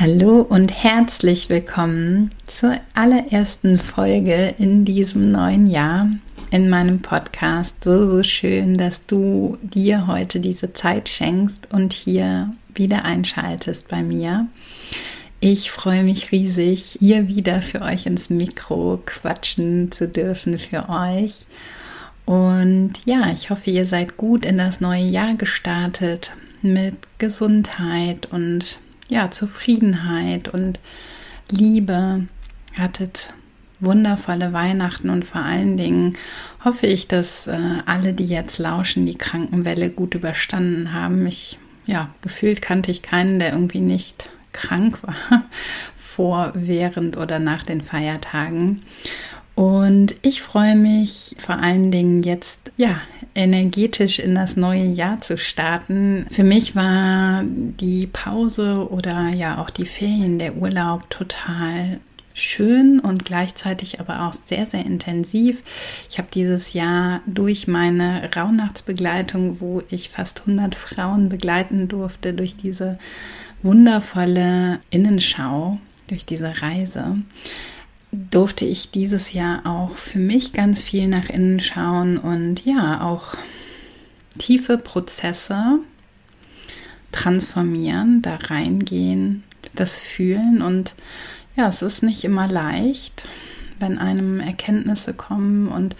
Hallo und herzlich willkommen zur allerersten Folge in diesem neuen Jahr in meinem Podcast. So, so schön, dass du dir heute diese Zeit schenkst und hier wieder einschaltest bei mir. Ich freue mich riesig, hier wieder für euch ins Mikro quatschen zu dürfen für euch. Und ja, ich hoffe, ihr seid gut in das neue Jahr gestartet mit Gesundheit und ja, Zufriedenheit und Liebe, hattet wundervolle Weihnachten und vor allen Dingen hoffe ich, dass äh, alle, die jetzt lauschen, die Krankenwelle gut überstanden haben. Ich, ja, gefühlt kannte ich keinen, der irgendwie nicht krank war vor, während oder nach den Feiertagen. Und ich freue mich vor allen Dingen jetzt, ja, energetisch in das neue Jahr zu starten. Für mich war die Pause oder ja auch die Ferien, der Urlaub total schön und gleichzeitig aber auch sehr, sehr intensiv. Ich habe dieses Jahr durch meine Rauhnachtsbegleitung, wo ich fast 100 Frauen begleiten durfte, durch diese wundervolle Innenschau, durch diese Reise, durfte ich dieses Jahr auch für mich ganz viel nach innen schauen und ja, auch tiefe Prozesse transformieren, da reingehen, das fühlen und ja, es ist nicht immer leicht wenn einem Erkenntnisse kommen und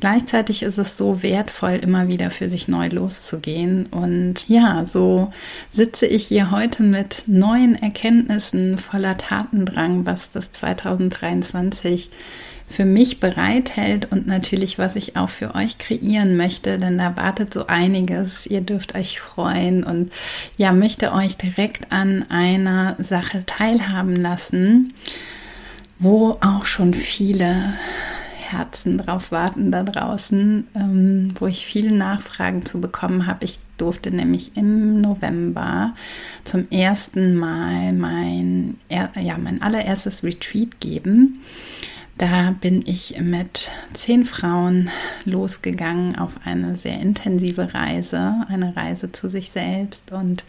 gleichzeitig ist es so wertvoll, immer wieder für sich neu loszugehen. Und ja, so sitze ich hier heute mit neuen Erkenntnissen voller Tatendrang, was das 2023 für mich bereithält und natürlich, was ich auch für euch kreieren möchte, denn da wartet so einiges. Ihr dürft euch freuen und ja, möchte euch direkt an einer Sache teilhaben lassen wo auch schon viele Herzen drauf warten da draußen, ähm, wo ich viele Nachfragen zu bekommen habe. Ich durfte nämlich im November zum ersten Mal mein, ja, mein allererstes Retreat geben. Da bin ich mit zehn Frauen losgegangen auf eine sehr intensive Reise, eine Reise zu sich selbst und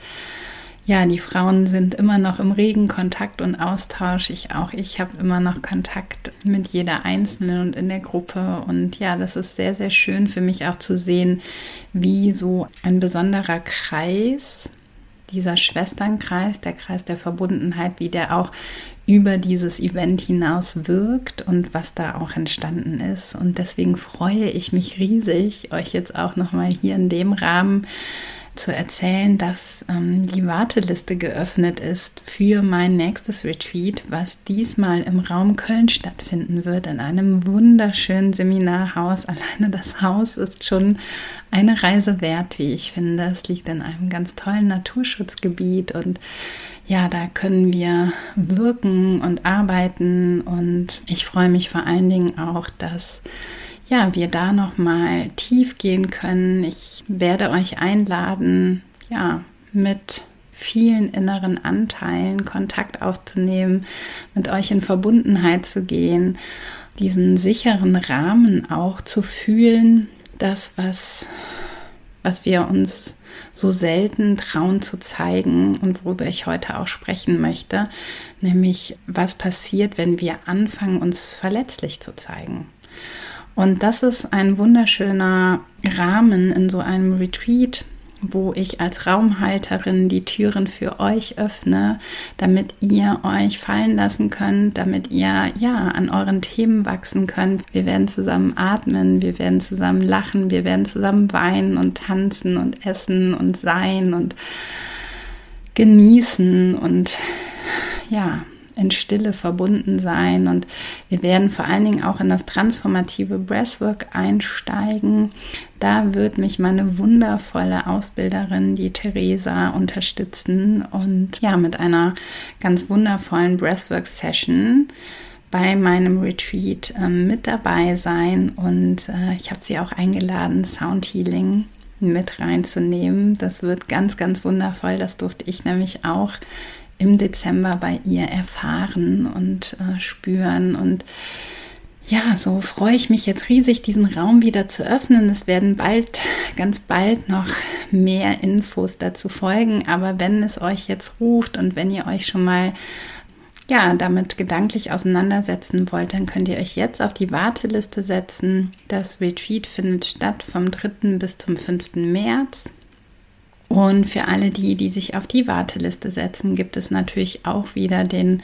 ja, die Frauen sind immer noch im regen Kontakt und Austausch. Ich auch. Ich habe immer noch Kontakt mit jeder Einzelnen und in der Gruppe. Und ja, das ist sehr, sehr schön für mich auch zu sehen, wie so ein besonderer Kreis, dieser Schwesternkreis, der Kreis der Verbundenheit, wie der auch über dieses Event hinaus wirkt und was da auch entstanden ist. Und deswegen freue ich mich riesig, euch jetzt auch nochmal hier in dem Rahmen zu erzählen, dass ähm, die Warteliste geöffnet ist für mein nächstes Retreat, was diesmal im Raum Köln stattfinden wird, in einem wunderschönen Seminarhaus. Alleine das Haus ist schon eine Reise wert, wie ich finde. Es liegt in einem ganz tollen Naturschutzgebiet und ja, da können wir wirken und arbeiten und ich freue mich vor allen Dingen auch, dass ja, wir da noch mal tief gehen können. Ich werde euch einladen, ja, mit vielen inneren Anteilen Kontakt aufzunehmen, mit euch in Verbundenheit zu gehen, diesen sicheren Rahmen auch zu fühlen, das, was, was wir uns so selten trauen zu zeigen und worüber ich heute auch sprechen möchte, nämlich was passiert, wenn wir anfangen, uns verletzlich zu zeigen. Und das ist ein wunderschöner Rahmen in so einem Retreat, wo ich als Raumhalterin die Türen für euch öffne, damit ihr euch fallen lassen könnt, damit ihr ja an euren Themen wachsen könnt. Wir werden zusammen atmen, wir werden zusammen lachen, wir werden zusammen weinen und tanzen und essen und sein und genießen und ja, in Stille verbunden sein. Und wir werden vor allen Dingen auch in das transformative Breathwork einsteigen. Da wird mich meine wundervolle Ausbilderin, die Theresa, unterstützen und ja, mit einer ganz wundervollen Breathwork-Session bei meinem Retreat äh, mit dabei sein. Und äh, ich habe sie auch eingeladen, Sound Healing mit reinzunehmen. Das wird ganz, ganz wundervoll. Das durfte ich nämlich auch im Dezember bei ihr erfahren und äh, spüren. Und ja, so freue ich mich jetzt riesig, diesen Raum wieder zu öffnen. Es werden bald, ganz bald noch mehr Infos dazu folgen. Aber wenn es euch jetzt ruft und wenn ihr euch schon mal ja, damit gedanklich auseinandersetzen wollt, dann könnt ihr euch jetzt auf die Warteliste setzen. Das Retreat findet statt vom 3. bis zum 5. März. Und für alle die, die sich auf die Warteliste setzen, gibt es natürlich auch wieder den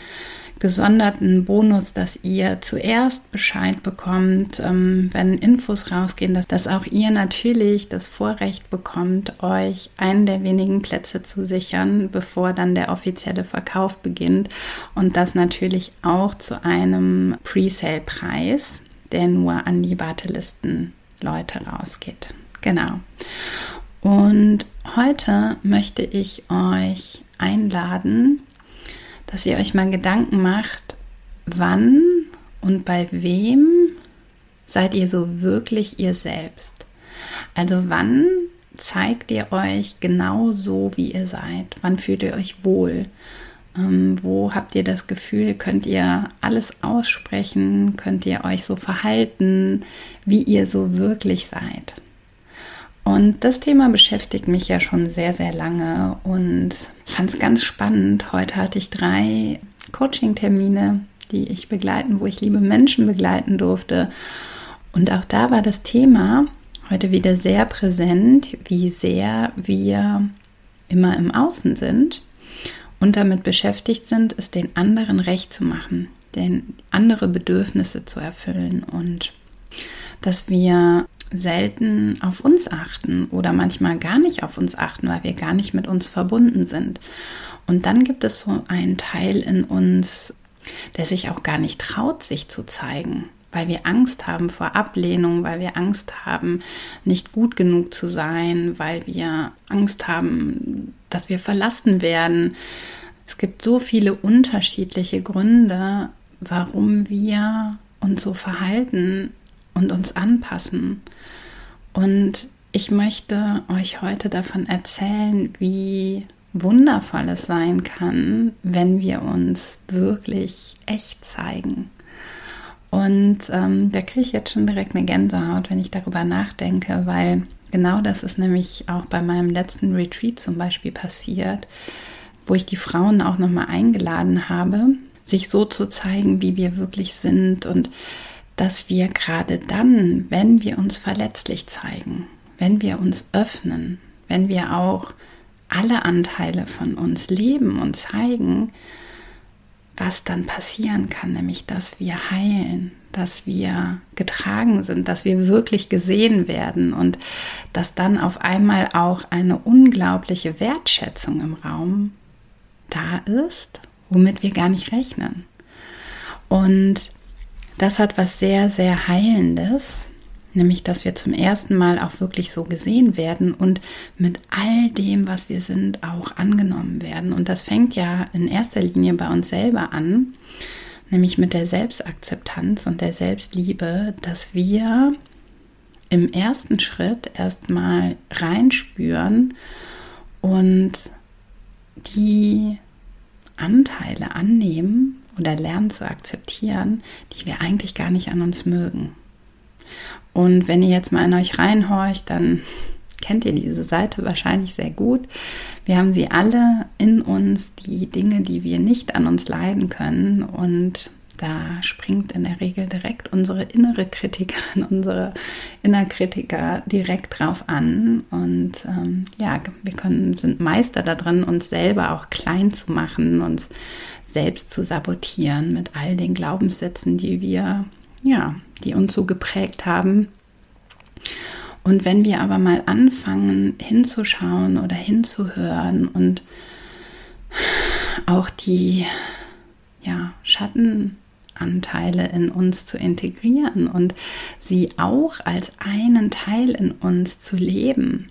gesonderten Bonus, dass ihr zuerst Bescheid bekommt, ähm, wenn Infos rausgehen, dass, dass auch ihr natürlich das Vorrecht bekommt, euch einen der wenigen Plätze zu sichern, bevor dann der offizielle Verkauf beginnt. Und das natürlich auch zu einem Presale-Preis, der nur an die Wartelisten Leute rausgeht. Genau. Und heute möchte ich euch einladen, dass ihr euch mal Gedanken macht, wann und bei wem seid ihr so wirklich ihr selbst. Also wann zeigt ihr euch genau so, wie ihr seid? Wann fühlt ihr euch wohl? Ähm, wo habt ihr das Gefühl, könnt ihr alles aussprechen? Könnt ihr euch so verhalten, wie ihr so wirklich seid? Und das Thema beschäftigt mich ja schon sehr, sehr lange und fand es ganz spannend. Heute hatte ich drei Coaching-Termine, die ich begleiten, wo ich liebe Menschen begleiten durfte. Und auch da war das Thema heute wieder sehr präsent, wie sehr wir immer im Außen sind und damit beschäftigt sind, es den anderen recht zu machen, den andere Bedürfnisse zu erfüllen und dass wir selten auf uns achten oder manchmal gar nicht auf uns achten, weil wir gar nicht mit uns verbunden sind. Und dann gibt es so einen Teil in uns, der sich auch gar nicht traut, sich zu zeigen, weil wir Angst haben vor Ablehnung, weil wir Angst haben, nicht gut genug zu sein, weil wir Angst haben, dass wir verlassen werden. Es gibt so viele unterschiedliche Gründe, warum wir uns so verhalten und uns anpassen. Und ich möchte euch heute davon erzählen, wie wundervoll es sein kann, wenn wir uns wirklich echt zeigen. Und ähm, da kriege ich jetzt schon direkt eine Gänsehaut, wenn ich darüber nachdenke, weil genau das ist nämlich auch bei meinem letzten Retreat zum Beispiel passiert, wo ich die Frauen auch nochmal eingeladen habe, sich so zu zeigen, wie wir wirklich sind und dass wir gerade dann, wenn wir uns verletzlich zeigen, wenn wir uns öffnen, wenn wir auch alle Anteile von uns leben und zeigen, was dann passieren kann, nämlich dass wir heilen, dass wir getragen sind, dass wir wirklich gesehen werden und dass dann auf einmal auch eine unglaubliche Wertschätzung im Raum da ist, womit wir gar nicht rechnen. Und das hat was sehr, sehr Heilendes, nämlich dass wir zum ersten Mal auch wirklich so gesehen werden und mit all dem, was wir sind, auch angenommen werden. Und das fängt ja in erster Linie bei uns selber an, nämlich mit der Selbstakzeptanz und der Selbstliebe, dass wir im ersten Schritt erstmal reinspüren und die Anteile annehmen oder lernen zu akzeptieren, die wir eigentlich gar nicht an uns mögen. Und wenn ihr jetzt mal in euch reinhorcht, dann kennt ihr diese Seite wahrscheinlich sehr gut. Wir haben sie alle in uns, die Dinge, die wir nicht an uns leiden können. Und da springt in der Regel direkt unsere innere Kritikerin, unsere Innerkritiker direkt drauf an. Und ähm, ja, wir können, sind Meister darin, uns selber auch klein zu machen, uns selbst zu sabotieren mit all den Glaubenssätzen, die wir, ja, die uns so geprägt haben. Und wenn wir aber mal anfangen hinzuschauen oder hinzuhören und auch die ja, Schattenanteile in uns zu integrieren und sie auch als einen Teil in uns zu leben,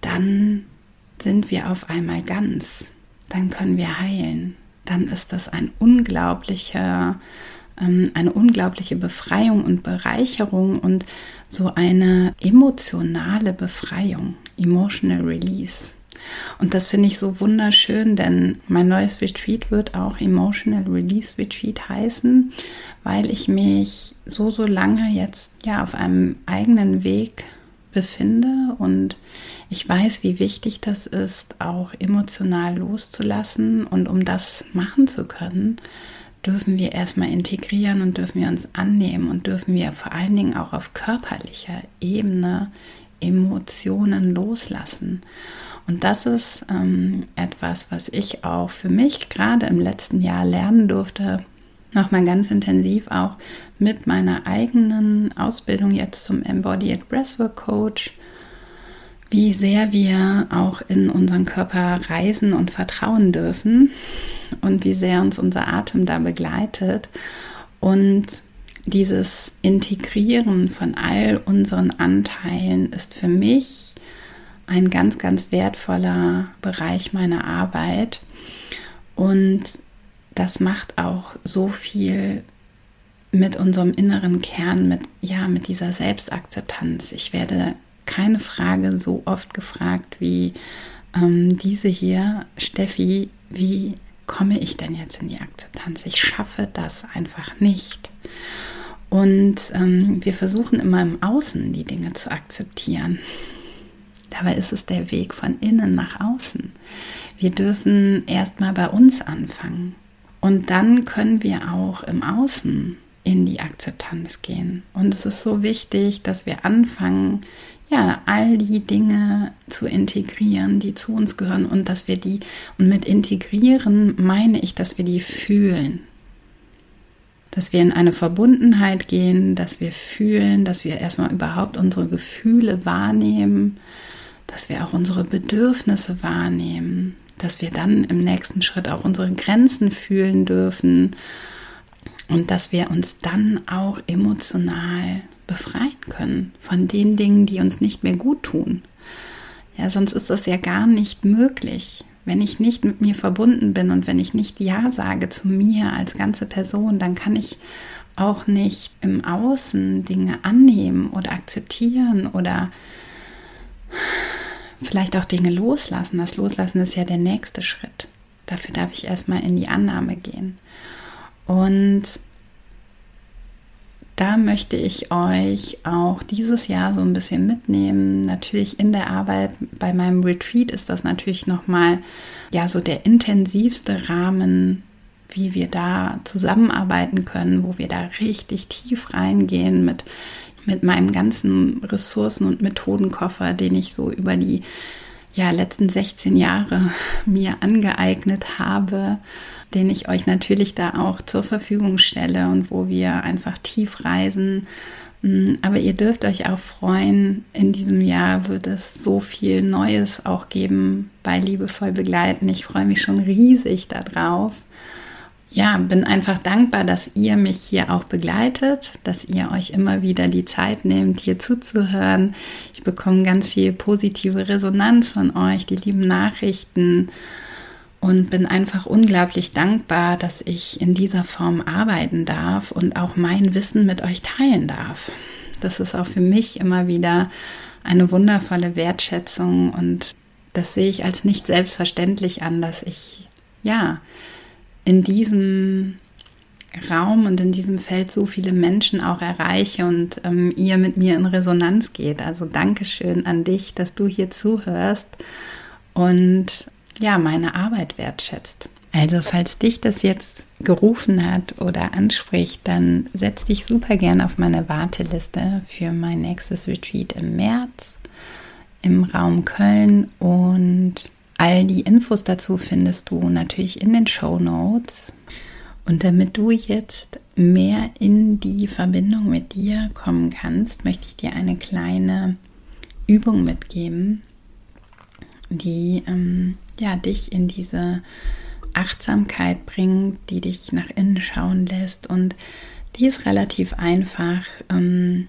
dann sind wir auf einmal ganz, dann können wir heilen, dann ist das ein unglaublicher, ähm, eine unglaubliche Befreiung und Bereicherung und so eine emotionale Befreiung, emotional release. Und das finde ich so wunderschön, denn mein neues Retreat wird auch Emotional Release Retreat heißen, weil ich mich so, so lange jetzt ja auf einem eigenen Weg befinde und ich weiß, wie wichtig das ist, auch emotional loszulassen. Und um das machen zu können, dürfen wir erstmal integrieren und dürfen wir uns annehmen und dürfen wir vor allen Dingen auch auf körperlicher Ebene Emotionen loslassen. Und das ist ähm, etwas, was ich auch für mich gerade im letzten Jahr lernen durfte, nochmal ganz intensiv auch mit meiner eigenen Ausbildung jetzt zum Embodied Breathwork Coach, wie sehr wir auch in unseren Körper reisen und vertrauen dürfen und wie sehr uns unser Atem da begleitet und dieses Integrieren von all unseren Anteilen ist für mich ein ganz, ganz wertvoller Bereich meiner Arbeit. Und das macht auch so viel mit unserem inneren Kern, mit, ja, mit dieser Selbstakzeptanz. Ich werde keine Frage so oft gefragt wie ähm, diese hier, Steffi, wie komme ich denn jetzt in die Akzeptanz? Ich schaffe das einfach nicht. Und ähm, wir versuchen immer im Außen die Dinge zu akzeptieren. Dabei ist es der Weg von innen nach außen. Wir dürfen erstmal bei uns anfangen. Und dann können wir auch im Außen in die Akzeptanz gehen. Und es ist so wichtig, dass wir anfangen, ja, all die Dinge zu integrieren, die zu uns gehören und dass wir die, und mit integrieren meine ich, dass wir die fühlen. Dass wir in eine Verbundenheit gehen, dass wir fühlen, dass wir erstmal überhaupt unsere Gefühle wahrnehmen dass wir auch unsere Bedürfnisse wahrnehmen, dass wir dann im nächsten Schritt auch unsere Grenzen fühlen dürfen und dass wir uns dann auch emotional befreien können von den Dingen, die uns nicht mehr gut tun. Ja, sonst ist das ja gar nicht möglich. Wenn ich nicht mit mir verbunden bin und wenn ich nicht Ja sage zu mir als ganze Person, dann kann ich auch nicht im Außen Dinge annehmen oder akzeptieren oder vielleicht auch Dinge loslassen. Das Loslassen ist ja der nächste Schritt. Dafür darf ich erstmal in die Annahme gehen. Und da möchte ich euch auch dieses Jahr so ein bisschen mitnehmen. Natürlich in der Arbeit bei meinem Retreat ist das natürlich nochmal ja so der intensivste Rahmen, wie wir da zusammenarbeiten können, wo wir da richtig tief reingehen mit mit meinem ganzen Ressourcen- und Methodenkoffer, den ich so über die ja, letzten 16 Jahre mir angeeignet habe, den ich euch natürlich da auch zur Verfügung stelle und wo wir einfach tief reisen. Mm, aber ihr dürft euch auch freuen, in diesem Jahr wird es so viel Neues auch geben bei Liebevoll begleiten. Ich freue mich schon riesig darauf ja, bin einfach dankbar, dass ihr mich hier auch begleitet, dass ihr euch immer wieder die Zeit nehmt, hier zuzuhören. Ich bekomme ganz viel positive Resonanz von euch, die lieben Nachrichten und bin einfach unglaublich dankbar, dass ich in dieser Form arbeiten darf und auch mein Wissen mit euch teilen darf. Das ist auch für mich immer wieder eine wundervolle Wertschätzung und das sehe ich als nicht selbstverständlich an, dass ich ja in diesem Raum und in diesem Feld so viele Menschen auch erreiche und ähm, ihr mit mir in Resonanz geht. Also Dankeschön an dich, dass du hier zuhörst und ja, meine Arbeit wertschätzt. Also falls dich das jetzt gerufen hat oder anspricht, dann setz dich super gern auf meine Warteliste für mein nächstes Retreat im März im Raum Köln und All die Infos dazu findest du natürlich in den Show Notes. Und damit du jetzt mehr in die Verbindung mit dir kommen kannst, möchte ich dir eine kleine Übung mitgeben, die ähm, ja, dich in diese Achtsamkeit bringt, die dich nach innen schauen lässt. Und die ist relativ einfach ähm,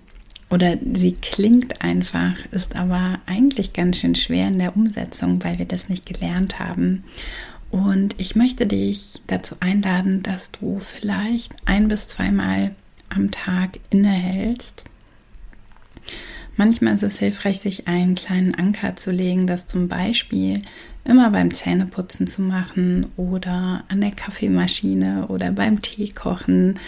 oder sie klingt einfach, ist aber eigentlich ganz schön schwer in der Umsetzung, weil wir das nicht gelernt haben. Und ich möchte dich dazu einladen, dass du vielleicht ein bis zweimal am Tag innehältst. Manchmal ist es hilfreich, sich einen kleinen Anker zu legen, das zum Beispiel immer beim Zähneputzen zu machen oder an der Kaffeemaschine oder beim Tee kochen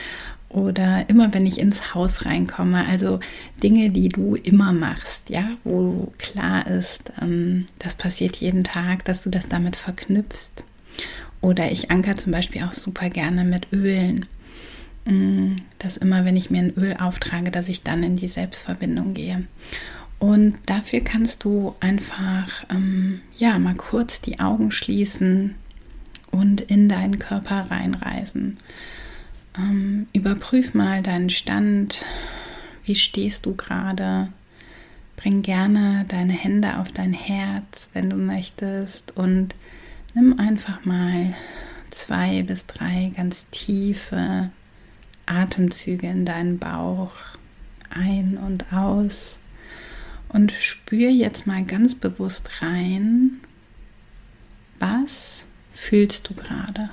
oder immer wenn ich ins Haus reinkomme. Also Dinge, die du immer machst, ja, wo klar ist, ähm, das passiert jeden Tag, dass du das damit verknüpfst. Oder ich anker zum Beispiel auch super gerne mit Ölen. Mm, dass immer, wenn ich mir ein Öl auftrage, dass ich dann in die Selbstverbindung gehe. Und dafür kannst du einfach, ähm, ja, mal kurz die Augen schließen und in deinen Körper reinreisen. Ähm, überprüf mal deinen Stand. Wie stehst du gerade? Bring gerne deine Hände auf dein Herz, wenn du möchtest. Und nimm einfach mal zwei bis drei ganz tiefe Atemzüge in deinen Bauch ein und aus. Und spür jetzt mal ganz bewusst rein, was fühlst du gerade?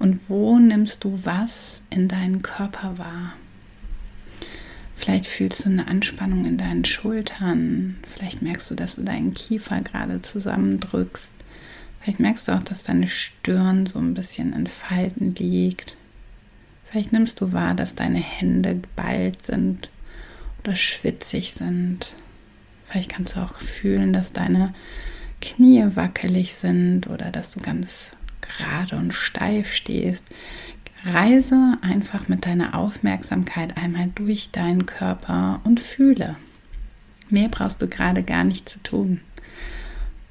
Und wo nimmst du was in deinen Körper wahr? Vielleicht fühlst du eine Anspannung in deinen Schultern. Vielleicht merkst du, dass du deinen Kiefer gerade zusammendrückst. Vielleicht merkst du auch, dass deine Stirn so ein bisschen in Falten liegt. Vielleicht nimmst du wahr, dass deine Hände geballt sind oder schwitzig sind. Vielleicht kannst du auch fühlen, dass deine Knie wackelig sind oder dass du ganz gerade und steif stehst. Reise einfach mit deiner Aufmerksamkeit einmal durch deinen Körper und fühle. Mehr brauchst du gerade gar nicht zu tun.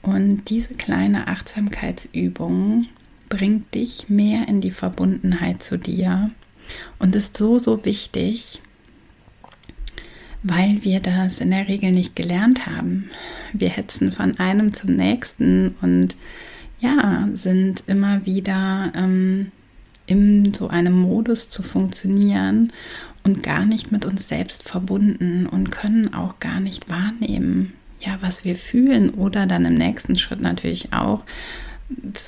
Und diese kleine Achtsamkeitsübung bringt dich mehr in die Verbundenheit zu dir und ist so, so wichtig, weil wir das in der Regel nicht gelernt haben. Wir hetzen von einem zum nächsten und ja, sind immer wieder ähm, in so einem Modus zu funktionieren und gar nicht mit uns selbst verbunden und können auch gar nicht wahrnehmen, ja, was wir fühlen oder dann im nächsten Schritt natürlich auch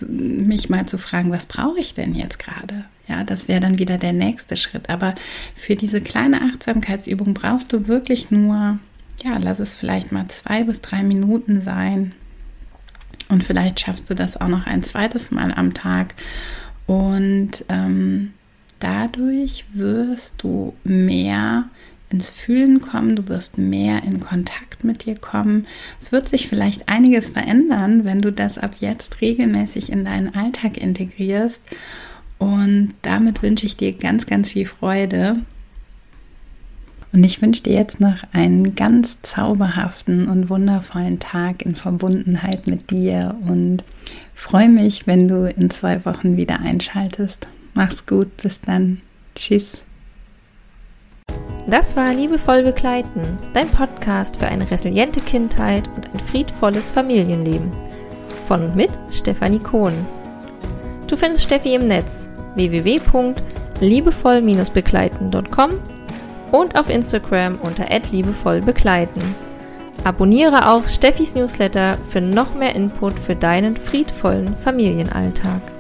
mich mal zu fragen, was brauche ich denn jetzt gerade? Ja, das wäre dann wieder der nächste Schritt. Aber für diese kleine Achtsamkeitsübung brauchst du wirklich nur, ja, lass es vielleicht mal zwei bis drei Minuten sein. Und vielleicht schaffst du das auch noch ein zweites Mal am Tag. Und ähm, dadurch wirst du mehr ins Fühlen kommen, du wirst mehr in Kontakt mit dir kommen. Es wird sich vielleicht einiges verändern, wenn du das ab jetzt regelmäßig in deinen Alltag integrierst. Und damit wünsche ich dir ganz, ganz viel Freude. Und ich wünsche dir jetzt noch einen ganz zauberhaften und wundervollen Tag in Verbundenheit mit dir und freue mich, wenn du in zwei Wochen wieder einschaltest. Mach's gut, bis dann. Tschüss. Das war Liebevoll Begleiten, dein Podcast für eine resiliente Kindheit und ein friedvolles Familienleben. Von und mit Stefanie Kohn. Du findest Steffi im Netz www.liebevoll-begleiten.com und auf Instagram unter @liebevollbegleiten. Abonniere auch Steffis Newsletter für noch mehr Input für deinen friedvollen Familienalltag.